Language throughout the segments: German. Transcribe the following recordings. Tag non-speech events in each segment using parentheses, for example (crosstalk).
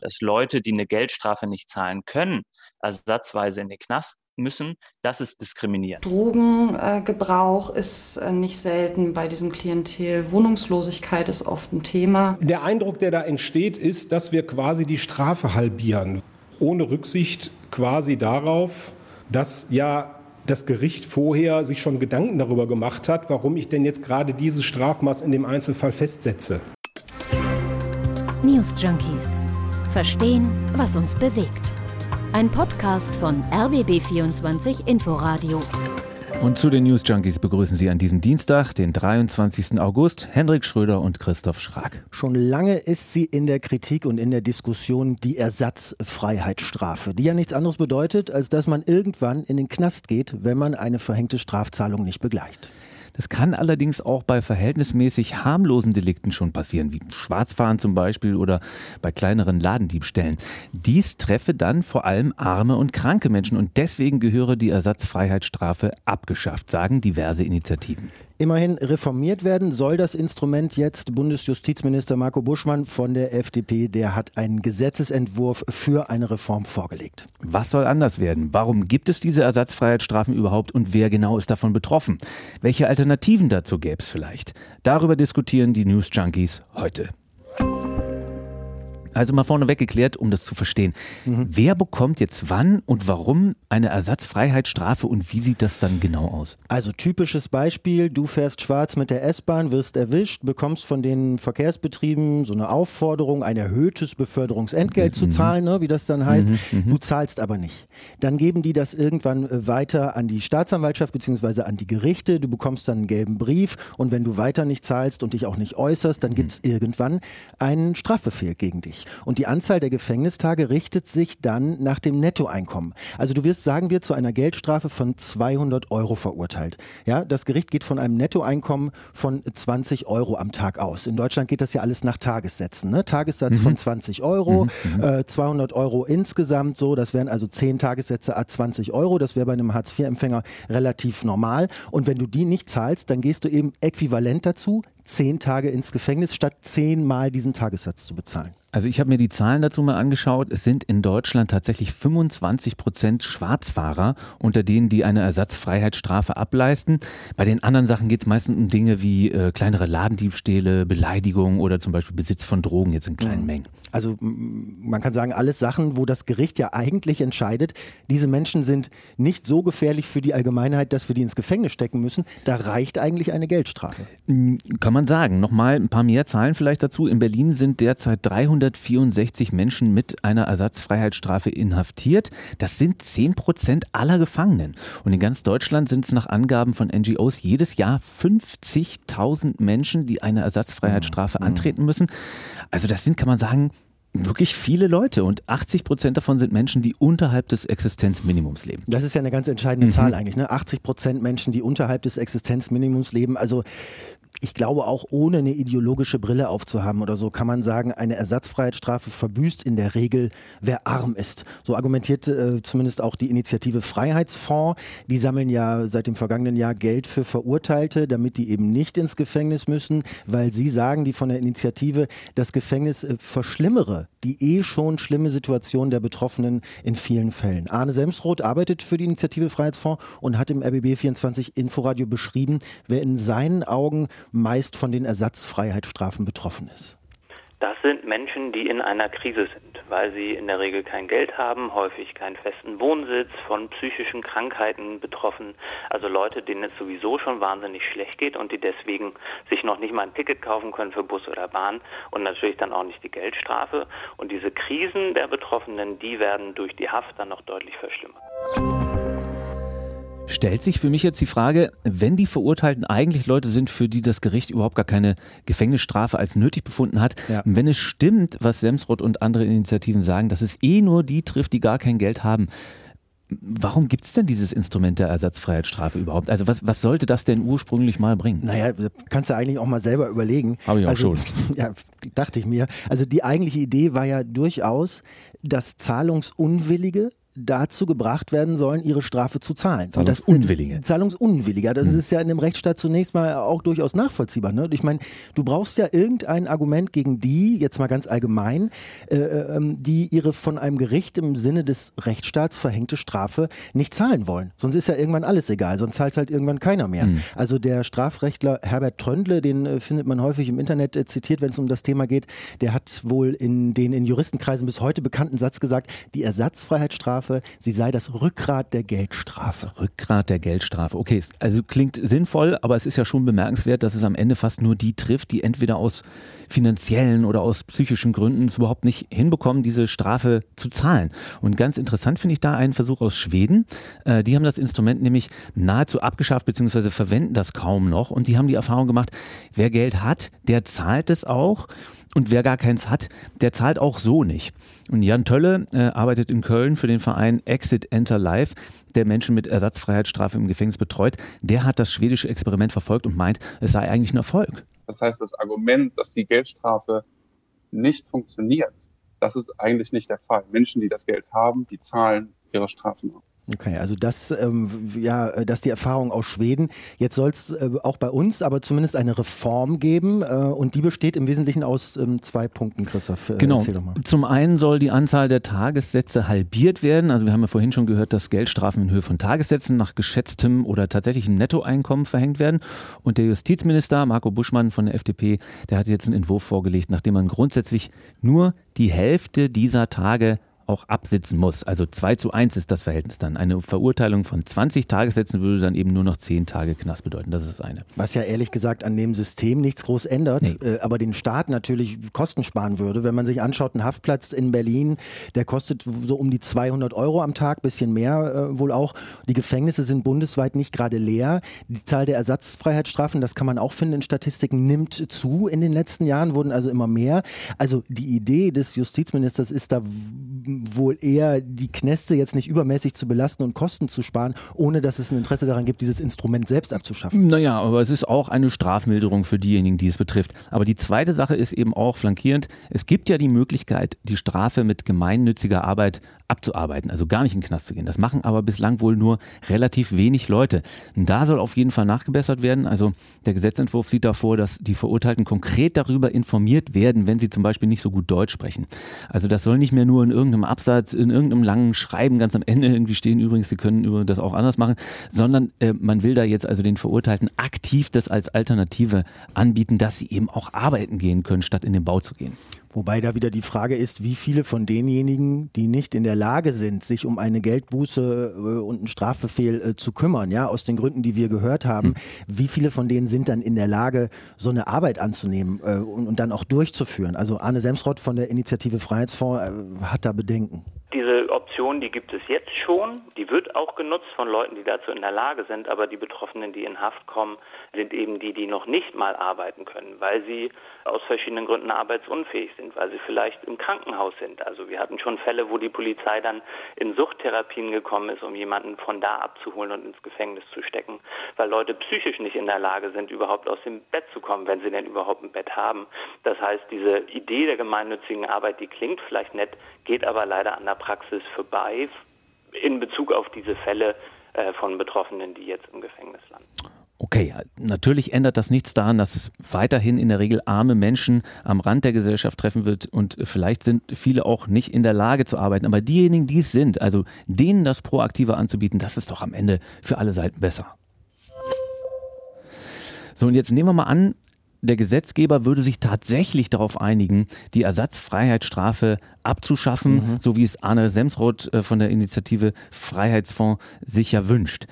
dass Leute, die eine Geldstrafe nicht zahlen können, ersatzweise in den Knast müssen, das ist diskriminierend. Drogengebrauch äh, ist äh, nicht selten bei diesem Klientel. Wohnungslosigkeit ist oft ein Thema. Der Eindruck, der da entsteht, ist, dass wir quasi die Strafe halbieren, ohne Rücksicht quasi darauf, dass ja das Gericht vorher sich schon Gedanken darüber gemacht hat, warum ich denn jetzt gerade dieses Strafmaß in dem Einzelfall festsetze. News Junkies. Verstehen, was uns bewegt. Ein Podcast von RBB24 Inforadio. Und zu den News Junkies begrüßen Sie an diesem Dienstag, den 23. August, Hendrik Schröder und Christoph Schrag. Schon lange ist sie in der Kritik und in der Diskussion die Ersatzfreiheitsstrafe, die ja nichts anderes bedeutet, als dass man irgendwann in den Knast geht, wenn man eine verhängte Strafzahlung nicht begleicht. Das kann allerdings auch bei verhältnismäßig harmlosen Delikten schon passieren, wie Schwarzfahren zum Beispiel oder bei kleineren Ladendiebstellen. Dies treffe dann vor allem arme und kranke Menschen und deswegen gehöre die Ersatzfreiheitsstrafe abgeschafft, sagen diverse Initiativen. Immerhin reformiert werden soll das Instrument jetzt. Bundesjustizminister Marco Buschmann von der FDP, der hat einen Gesetzesentwurf für eine Reform vorgelegt. Was soll anders werden? Warum gibt es diese Ersatzfreiheitsstrafen überhaupt und wer genau ist davon betroffen? Welche Alternativen dazu gäbe es vielleicht? Darüber diskutieren die News Junkies heute. Also mal vorneweg geklärt, um das zu verstehen. Mhm. Wer bekommt jetzt wann und warum eine Ersatzfreiheitsstrafe und wie sieht das dann genau aus? Also typisches Beispiel, du fährst schwarz mit der S-Bahn, wirst erwischt, bekommst von den Verkehrsbetrieben so eine Aufforderung, ein erhöhtes Beförderungsentgelt mhm. zu zahlen, ne, wie das dann heißt. Mhm. mhm. Du zahlst aber nicht. Dann geben die das irgendwann äh, weiter an die Staatsanwaltschaft bzw. an die Gerichte. Du bekommst dann einen gelben Brief und wenn du weiter nicht zahlst und dich auch nicht äußerst, dann gibt es mhm. irgendwann einen Strafbefehl gegen dich. Und die Anzahl der Gefängnistage richtet sich dann nach dem Nettoeinkommen. Also du wirst, sagen wir, zu einer Geldstrafe von 200 Euro verurteilt. Ja, das Gericht geht von einem Nettoeinkommen von 20 Euro am Tag aus. In Deutschland geht das ja alles nach Tagessätzen. Ne? Tagessatz mhm. von 20 Euro, mhm. äh, 200 Euro insgesamt so. Das wären also 10 Tagessätze a 20 Euro. Das wäre bei einem Hartz-IV-Empfänger relativ normal. Und wenn du die nicht zahlst, dann gehst du eben äquivalent dazu zehn Tage ins Gefängnis, statt zehnmal diesen Tagessatz zu bezahlen. Also ich habe mir die Zahlen dazu mal angeschaut. Es sind in Deutschland tatsächlich 25 Prozent Schwarzfahrer unter denen, die eine Ersatzfreiheitsstrafe ableisten. Bei den anderen Sachen geht es meistens um Dinge wie äh, kleinere Ladendiebstähle, Beleidigung oder zum Beispiel Besitz von Drogen jetzt in kleinen mhm. Mengen. Also man kann sagen, alles Sachen, wo das Gericht ja eigentlich entscheidet, diese Menschen sind nicht so gefährlich für die Allgemeinheit, dass wir die ins Gefängnis stecken müssen. Da reicht eigentlich eine Geldstrafe. Kann man sagen. Nochmal ein paar mehr Zahlen vielleicht dazu. In Berlin sind derzeit 364 Menschen mit einer Ersatzfreiheitsstrafe inhaftiert. Das sind 10 Prozent aller Gefangenen. Und in ganz Deutschland sind es nach Angaben von NGOs jedes Jahr 50.000 Menschen, die eine Ersatzfreiheitsstrafe mhm. antreten müssen. Also das sind, kann man sagen, wirklich viele Leute und 80 Prozent davon sind Menschen, die unterhalb des Existenzminimums leben. Das ist ja eine ganz entscheidende mhm. Zahl eigentlich. Ne? 80 Prozent Menschen, die unterhalb des Existenzminimums leben. Also ich glaube auch ohne eine ideologische Brille aufzuhaben oder so, kann man sagen, eine Ersatzfreiheitsstrafe verbüßt in der Regel, wer arm ist. So argumentiert äh, zumindest auch die Initiative Freiheitsfonds. Die sammeln ja seit dem vergangenen Jahr Geld für Verurteilte, damit die eben nicht ins Gefängnis müssen, weil sie sagen, die von der Initiative, das Gefängnis äh, verschlimmere die eh schon schlimme Situation der Betroffenen in vielen Fällen. Arne Semsroth arbeitet für die Initiative Freiheitsfonds und hat im RBB24 Inforadio beschrieben, wer in seinen Augen meist von den Ersatzfreiheitsstrafen betroffen ist. Das sind Menschen, die in einer Krise sind, weil sie in der Regel kein Geld haben, häufig keinen festen Wohnsitz, von psychischen Krankheiten betroffen. Also Leute, denen es sowieso schon wahnsinnig schlecht geht und die deswegen sich noch nicht mal ein Ticket kaufen können für Bus oder Bahn und natürlich dann auch nicht die Geldstrafe. Und diese Krisen der Betroffenen, die werden durch die Haft dann noch deutlich verschlimmert stellt sich für mich jetzt die Frage, wenn die Verurteilten eigentlich Leute sind, für die das Gericht überhaupt gar keine Gefängnisstrafe als nötig befunden hat, ja. wenn es stimmt, was Semsrott und andere Initiativen sagen, dass es eh nur die trifft, die gar kein Geld haben, Warum gibt es denn dieses Instrument der Ersatzfreiheitsstrafe überhaupt? Also was, was sollte das denn ursprünglich mal bringen? Naja, kannst du eigentlich auch mal selber überlegen. Habe ich auch also, schon. (laughs) Ja, dachte ich mir. Also die eigentliche Idee war ja durchaus, dass Zahlungsunwillige dazu gebracht werden sollen, ihre Strafe zu zahlen. Zahlungsunwillige. Zahlungsunwilliger. Das hm. ist ja in einem Rechtsstaat zunächst mal auch durchaus nachvollziehbar. Ne? Ich meine, du brauchst ja irgendein Argument gegen die, jetzt mal ganz allgemein, äh, äh, ähm, die ihre von einem Gericht im Sinne des Rechtsstaats verhängte Strafe nicht zahlen wollen. Sonst ist ja irgendwann alles egal, sonst zahlt halt irgendwann keiner mehr. Hm. Also der Strafrechtler Herbert Tröndle, den äh, findet man häufig im Internet äh, zitiert, wenn es um das Thema geht, der hat wohl in den in Juristenkreisen bis heute bekannten Satz gesagt, die Ersatzfreiheitsstrafe, sie sei das Rückgrat der Geldstrafe. Rückgrat der Geldstrafe. Okay, also klingt sinnvoll, aber es ist ja schon bemerkenswert, dass es am Ende fast nur die trifft, die entweder aus finanziellen oder aus psychischen Gründen es überhaupt nicht hinbekommen, diese Strafe zu zahlen. Und ganz interessant finde ich da einen Versuch aus Schweden. Äh, die haben das Instrument nämlich nahezu abgeschafft, beziehungsweise verwenden das kaum noch. Und die haben die Erfahrung gemacht, wer Geld hat, der zahlt es auch. Und wer gar keins hat, der zahlt auch so nicht. Und Jan Tölle äh, arbeitet in Köln für den Verein Exit Enter Life, der Menschen mit Ersatzfreiheitsstrafe im Gefängnis betreut. Der hat das schwedische Experiment verfolgt und meint, es sei eigentlich ein Erfolg. Das heißt, das Argument, dass die Geldstrafe nicht funktioniert, das ist eigentlich nicht der Fall. Menschen, die das Geld haben, die zahlen ihre Strafen auch. Okay, also das, ähm, ja, äh, das ist die Erfahrung aus Schweden. Jetzt soll es äh, auch bei uns aber zumindest eine Reform geben äh, und die besteht im Wesentlichen aus ähm, zwei Punkten, Christoph. Äh, genau. Zum einen soll die Anzahl der Tagessätze halbiert werden. Also wir haben ja vorhin schon gehört, dass Geldstrafen in Höhe von Tagessätzen nach geschätztem oder tatsächlichem Nettoeinkommen verhängt werden. Und der Justizminister Marco Buschmann von der FDP, der hat jetzt einen Entwurf vorgelegt, nachdem man grundsätzlich nur die Hälfte dieser Tage auch absitzen muss. Also 2 zu 1 ist das Verhältnis dann. Eine Verurteilung von 20 Tagessätzen würde dann eben nur noch 10 Tage Knast bedeuten. Das ist das eine. Was ja ehrlich gesagt an dem System nichts groß ändert, nee. äh, aber den Staat natürlich Kosten sparen würde. Wenn man sich anschaut, ein Haftplatz in Berlin, der kostet so um die 200 Euro am Tag, bisschen mehr äh, wohl auch. Die Gefängnisse sind bundesweit nicht gerade leer. Die Zahl der Ersatzfreiheitsstrafen, das kann man auch finden in Statistiken, nimmt zu in den letzten Jahren, wurden also immer mehr. Also die Idee des Justizministers ist da wohl eher die Kneste jetzt nicht übermäßig zu belasten und Kosten zu sparen, ohne dass es ein Interesse daran gibt, dieses Instrument selbst abzuschaffen. Naja, aber es ist auch eine Strafmilderung für diejenigen, die es betrifft. Aber die zweite Sache ist eben auch flankierend. Es gibt ja die Möglichkeit, die Strafe mit gemeinnütziger Arbeit abzuarbeiten, also gar nicht in den Knast zu gehen. Das machen aber bislang wohl nur relativ wenig Leute. Und da soll auf jeden Fall nachgebessert werden. Also der Gesetzentwurf sieht davor, dass die Verurteilten konkret darüber informiert werden, wenn sie zum Beispiel nicht so gut Deutsch sprechen. Also das soll nicht mehr nur in irgendeinem Absatz, in irgendeinem langen Schreiben ganz am Ende irgendwie stehen, übrigens, sie können das auch anders machen, sondern äh, man will da jetzt also den Verurteilten aktiv das als Alternative anbieten, dass sie eben auch arbeiten gehen können, statt in den Bau zu gehen. Wobei da wieder die Frage ist, wie viele von denjenigen, die nicht in der Lage sind, sich um eine Geldbuße äh, und einen Strafbefehl äh, zu kümmern, ja, aus den Gründen, die wir gehört haben, hm. wie viele von denen sind dann in der Lage, so eine Arbeit anzunehmen äh, und, dann auch durchzuführen? Also Arne Semsrott von der Initiative Freiheitsfonds hat da Bedenken. Option, die gibt es jetzt schon. Die wird auch genutzt von Leuten, die dazu in der Lage sind. Aber die Betroffenen, die in Haft kommen, sind eben die, die noch nicht mal arbeiten können, weil sie aus verschiedenen Gründen arbeitsunfähig sind, weil sie vielleicht im Krankenhaus sind. Also wir hatten schon Fälle, wo die Polizei dann in Suchttherapien gekommen ist, um jemanden von da abzuholen und ins Gefängnis zu stecken, weil Leute psychisch nicht in der Lage sind, überhaupt aus dem Bett zu kommen, wenn sie denn überhaupt ein Bett haben. Das heißt, diese Idee der gemeinnützigen Arbeit, die klingt vielleicht nett, geht aber leider an der Praxis vorbei in Bezug auf diese Fälle äh, von Betroffenen, die jetzt im Gefängnis landen. Okay, natürlich ändert das nichts daran, dass es weiterhin in der Regel arme Menschen am Rand der Gesellschaft treffen wird und vielleicht sind viele auch nicht in der Lage zu arbeiten. Aber diejenigen, die es sind, also denen das proaktiver anzubieten, das ist doch am Ende für alle Seiten besser. So, und jetzt nehmen wir mal an, der Gesetzgeber würde sich tatsächlich darauf einigen, die Ersatzfreiheitsstrafe abzuschaffen, mhm. so wie es Arne Semsroth äh, von der Initiative Freiheitsfonds sich ja wünscht.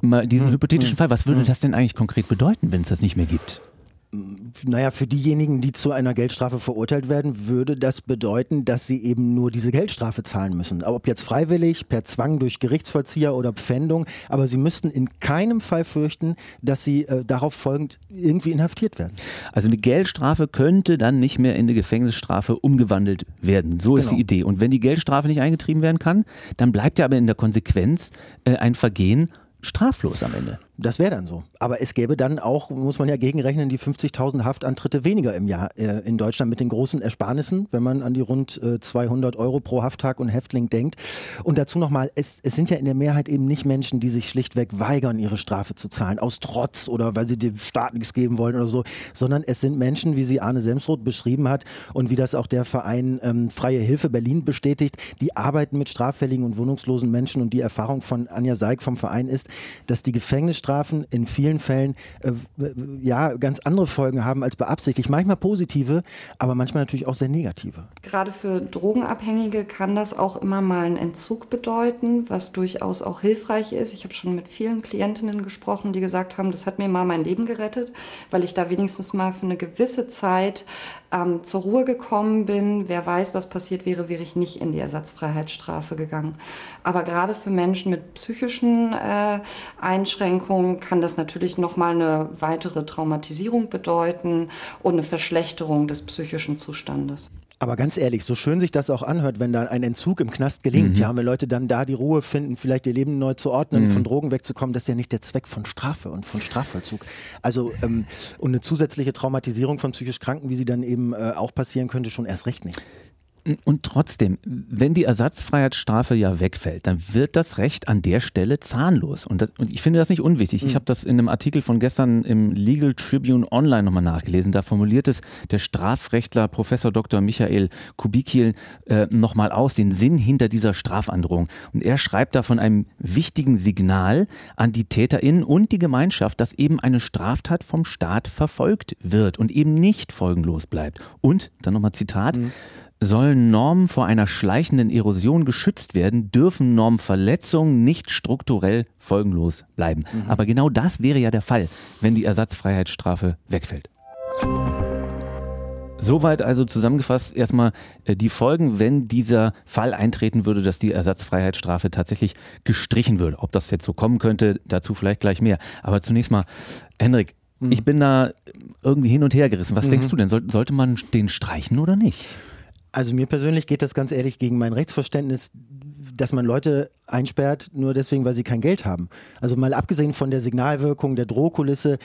Mal diesen mhm. hypothetischen mhm. Fall, was würde mhm. das denn eigentlich konkret bedeuten, wenn es das nicht mehr gibt? Naja, für diejenigen, die zu einer Geldstrafe verurteilt werden, würde das bedeuten, dass sie eben nur diese Geldstrafe zahlen müssen. Ob jetzt freiwillig, per Zwang durch Gerichtsvollzieher oder Pfändung, aber sie müssten in keinem Fall fürchten, dass sie äh, darauf folgend irgendwie inhaftiert werden. Also eine Geldstrafe könnte dann nicht mehr in eine Gefängnisstrafe umgewandelt werden. So genau. ist die genau. Idee. Und wenn die Geldstrafe nicht eingetrieben werden kann, dann bleibt ja aber in der Konsequenz äh, ein Vergehen straflos am Ende. Das wäre dann so. Aber es gäbe dann auch, muss man ja gegenrechnen, die 50.000 Haftantritte weniger im Jahr äh, in Deutschland mit den großen Ersparnissen, wenn man an die rund äh, 200 Euro pro Hafttag und Häftling denkt. Und dazu nochmal, es, es sind ja in der Mehrheit eben nicht Menschen, die sich schlichtweg weigern, ihre Strafe zu zahlen, aus Trotz oder weil sie dem Staat nichts geben wollen oder so, sondern es sind Menschen, wie sie Arne Semsroth beschrieben hat und wie das auch der Verein ähm, Freie Hilfe Berlin bestätigt, die arbeiten mit straffälligen und wohnungslosen Menschen und die Erfahrung von Anja Seig vom Verein ist, dass die Gefängnisstrafen in vielen Fällen äh, ja ganz andere Folgen haben als beabsichtigt. Manchmal positive, aber manchmal natürlich auch sehr negative. Gerade für Drogenabhängige kann das auch immer mal einen Entzug bedeuten, was durchaus auch hilfreich ist. Ich habe schon mit vielen Klientinnen gesprochen, die gesagt haben, das hat mir mal mein Leben gerettet, weil ich da wenigstens mal für eine gewisse Zeit ähm, zur Ruhe gekommen bin. Wer weiß, was passiert wäre, wäre ich nicht in die Ersatzfreiheitsstrafe gegangen. Aber gerade für Menschen mit psychischen äh, Einschränkungen kann das natürlich nochmal eine weitere Traumatisierung bedeuten und eine Verschlechterung des psychischen Zustandes. Aber ganz ehrlich, so schön sich das auch anhört, wenn da ein Entzug im Knast gelingt, mhm. ja, wenn Leute dann da die Ruhe finden, vielleicht ihr Leben neu zu ordnen, mhm. von Drogen wegzukommen, das ist ja nicht der Zweck von Strafe und von Strafvollzug. Also ähm, und eine zusätzliche Traumatisierung von psychisch Kranken, wie sie dann eben äh, auch passieren könnte, schon erst recht nicht. Und trotzdem, wenn die Ersatzfreiheitsstrafe ja wegfällt, dann wird das Recht an der Stelle zahnlos. Und, das, und ich finde das nicht unwichtig. Ich mhm. habe das in einem Artikel von gestern im Legal Tribune Online nochmal nachgelesen. Da formuliert es der Strafrechtler Professor Dr. Michael Kubikil äh, nochmal aus, den Sinn hinter dieser Strafandrohung. Und er schreibt da von einem wichtigen Signal an die TäterInnen und die Gemeinschaft, dass eben eine Straftat vom Staat verfolgt wird und eben nicht folgenlos bleibt. Und, dann nochmal Zitat, mhm. Sollen Normen vor einer schleichenden Erosion geschützt werden, dürfen Normverletzungen nicht strukturell folgenlos bleiben. Mhm. Aber genau das wäre ja der Fall, wenn die Ersatzfreiheitsstrafe wegfällt. Soweit also zusammengefasst erstmal äh, die Folgen, wenn dieser Fall eintreten würde, dass die Ersatzfreiheitsstrafe tatsächlich gestrichen würde. Ob das jetzt so kommen könnte, dazu vielleicht gleich mehr. Aber zunächst mal, Henrik, mhm. ich bin da irgendwie hin und her gerissen. Was mhm. denkst du denn? sollte man den streichen oder nicht? Also mir persönlich geht das ganz ehrlich gegen mein Rechtsverständnis, dass man Leute einsperrt, nur deswegen, weil sie kein Geld haben. Also mal abgesehen von der Signalwirkung, der Drohkulisse,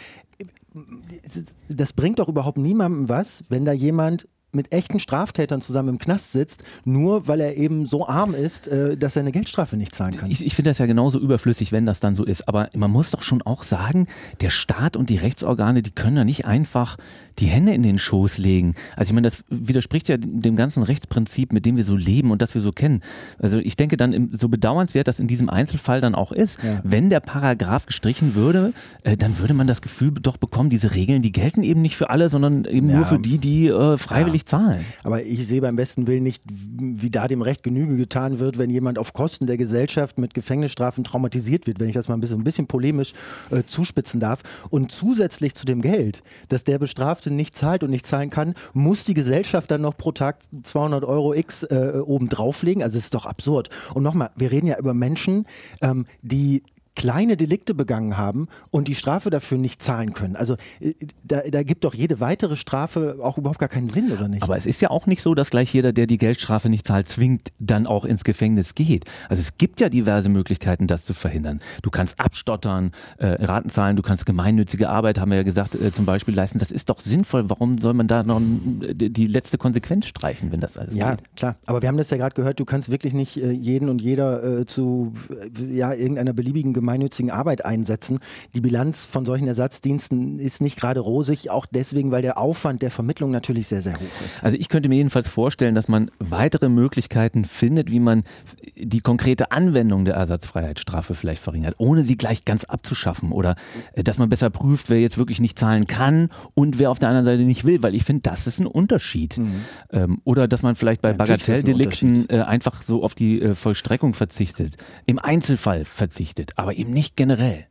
das bringt doch überhaupt niemandem was, wenn da jemand mit echten Straftätern zusammen im Knast sitzt, nur weil er eben so arm ist, äh, dass er eine Geldstrafe nicht zahlen kann. Ich, ich finde das ja genauso überflüssig, wenn das dann so ist. Aber man muss doch schon auch sagen, der Staat und die Rechtsorgane, die können ja nicht einfach die Hände in den Schoß legen. Also ich meine, das widerspricht ja dem ganzen Rechtsprinzip, mit dem wir so leben und das wir so kennen. Also ich denke dann, so bedauernswert das in diesem Einzelfall dann auch ist, ja. wenn der Paragraph gestrichen würde, äh, dann würde man das Gefühl doch bekommen, diese Regeln, die gelten eben nicht für alle, sondern eben ja. nur für die, die äh, freiwillig ja. zahlen. Aber ich sehe beim besten Willen nicht, wie da dem Recht Genüge getan wird, wenn jemand auf Kosten der Gesellschaft mit Gefängnisstrafen traumatisiert wird, wenn ich das mal ein bisschen, ein bisschen polemisch äh, zuspitzen darf. Und zusätzlich zu dem Geld, dass der bestraft Beamte nicht zahlt und nicht zahlen kann, muss die Gesellschaft dann noch pro Tag 200 Euro X äh, oben drauflegen. Also es ist doch absurd. Und nochmal, wir reden ja über Menschen, ähm, die kleine Delikte begangen haben und die Strafe dafür nicht zahlen können. Also äh, da, da gibt doch jede weitere Strafe auch überhaupt gar keinen Sinn, oder nicht? Aber es ist ja auch nicht so, dass gleich jeder, der die Geldstrafe nicht zahlt, zwingt, dann auch ins Gefängnis geht. Also es gibt ja diverse Möglichkeiten, das zu verhindern. Du kannst abstottern, äh, Raten zahlen, du kannst gemeinnützige Arbeit, haben wir ja gesagt, äh, zum Beispiel leisten. Das ist doch sinnvoll. Warum soll man da noch die letzte Konsequenz streichen, wenn das alles ja, geht? Ja, klar. Aber wir haben das ja gerade gehört, du kannst wirklich nicht äh, jeden und jeder äh, zu äh, ja, irgendeiner beliebigen Gemeinde gemeinnützigen Arbeit einsetzen. Die Bilanz von solchen Ersatzdiensten ist nicht gerade rosig, auch deswegen, weil der Aufwand der Vermittlung natürlich sehr, sehr hoch ist. Also ich könnte mir jedenfalls vorstellen, dass man weitere Möglichkeiten findet, wie man die konkrete Anwendung der Ersatzfreiheitsstrafe vielleicht verringert, ohne sie gleich ganz abzuschaffen oder äh, dass man besser prüft, wer jetzt wirklich nicht zahlen kann und wer auf der anderen Seite nicht will, weil ich finde, das ist ein Unterschied. Mhm. Ähm, oder dass man vielleicht bei ja, Bagatelldelikten äh, einfach so auf die äh, Vollstreckung verzichtet, im Einzelfall verzichtet, aber eben nicht generell.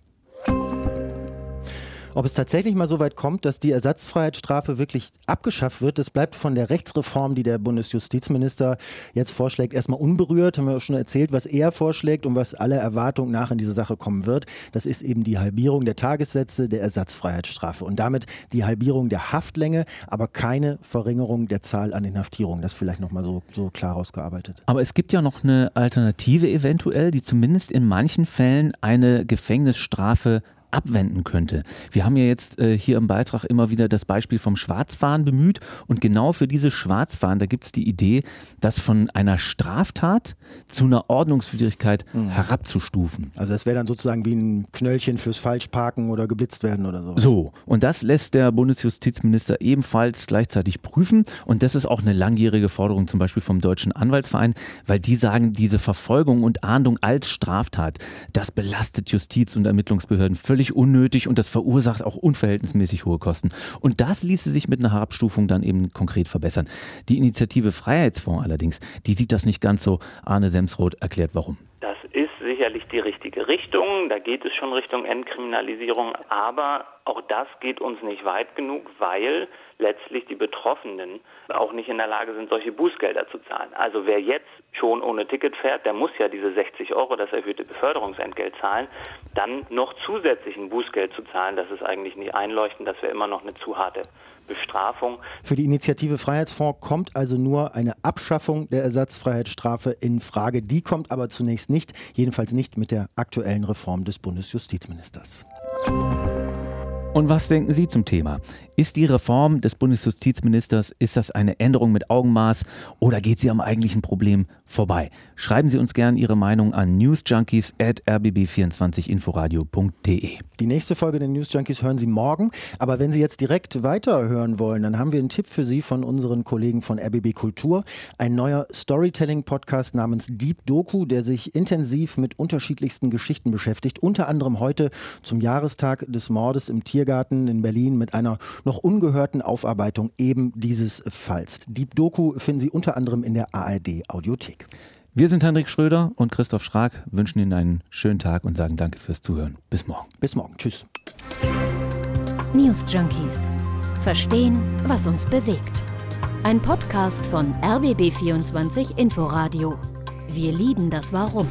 Ob es tatsächlich mal so weit kommt, dass die Ersatzfreiheitsstrafe wirklich abgeschafft wird, das bleibt von der Rechtsreform, die der Bundesjustizminister jetzt vorschlägt, erstmal unberührt. Haben wir auch schon erzählt, was er vorschlägt und was alle Erwartungen nach in diese Sache kommen wird. Das ist eben die Halbierung der Tagessätze der Ersatzfreiheitsstrafe und damit die Halbierung der Haftlänge, aber keine Verringerung der Zahl an Inhaftierungen. Das vielleicht nochmal so, so klar rausgearbeitet. Aber es gibt ja noch eine Alternative eventuell, die zumindest in manchen Fällen eine Gefängnisstrafe abwenden könnte. Wir haben ja jetzt äh, hier im Beitrag immer wieder das Beispiel vom Schwarzfahren bemüht und genau für dieses Schwarzfahren, da gibt es die Idee, das von einer Straftat zu einer Ordnungswidrigkeit mhm. herabzustufen. Also das wäre dann sozusagen wie ein Knöllchen fürs Falschparken oder geblitzt werden oder so. So, und das lässt der Bundesjustizminister ebenfalls gleichzeitig prüfen und das ist auch eine langjährige Forderung zum Beispiel vom Deutschen Anwaltsverein, weil die sagen, diese Verfolgung und Ahndung als Straftat, das belastet Justiz und Ermittlungsbehörden völlig unnötig und das verursacht auch unverhältnismäßig hohe Kosten. Und das ließe sich mit einer Herabstufung dann eben konkret verbessern. Die Initiative Freiheitsfonds allerdings, die sieht das nicht ganz so. Arne Semsroth erklärt warum. Das sicherlich die richtige Richtung. Da geht es schon Richtung Entkriminalisierung. Aber auch das geht uns nicht weit genug, weil letztlich die Betroffenen auch nicht in der Lage sind, solche Bußgelder zu zahlen. Also wer jetzt schon ohne Ticket fährt, der muss ja diese 60 Euro, das erhöhte Beförderungsentgelt zahlen, dann noch zusätzlich ein Bußgeld zu zahlen, das ist eigentlich nicht einleuchtend, das wäre immer noch eine zu harte Bestrafung. Für die Initiative Freiheitsfonds kommt also nur eine Abschaffung der Ersatzfreiheitsstrafe in Frage. Die kommt aber zunächst nicht, jedenfalls nicht mit der aktuellen Reform des Bundesjustizministers. Und was denken Sie zum Thema? Ist die Reform des Bundesjustizministers, ist das eine Änderung mit Augenmaß oder geht sie am eigentlichen Problem vorbei? Schreiben Sie uns gerne Ihre Meinung an newsjunkies at rbb24inforadio.de. Die nächste Folge der News Junkies hören Sie morgen, aber wenn Sie jetzt direkt weiterhören wollen, dann haben wir einen Tipp für Sie von unseren Kollegen von RBB Kultur. Ein neuer Storytelling-Podcast namens Deep Doku, der sich intensiv mit unterschiedlichsten Geschichten beschäftigt, unter anderem heute zum Jahrestag des Mordes im Tier Tiergarten in Berlin mit einer noch ungehörten Aufarbeitung eben dieses Falls. Die Doku finden Sie unter anderem in der ARD Audiothek. Wir sind Hendrik Schröder und Christoph Schrag, wünschen Ihnen einen schönen Tag und sagen danke fürs Zuhören. Bis morgen. Bis morgen. Tschüss. News Junkies. Verstehen, was uns bewegt. Ein Podcast von RBB24 Inforadio. Wir lieben das Warum.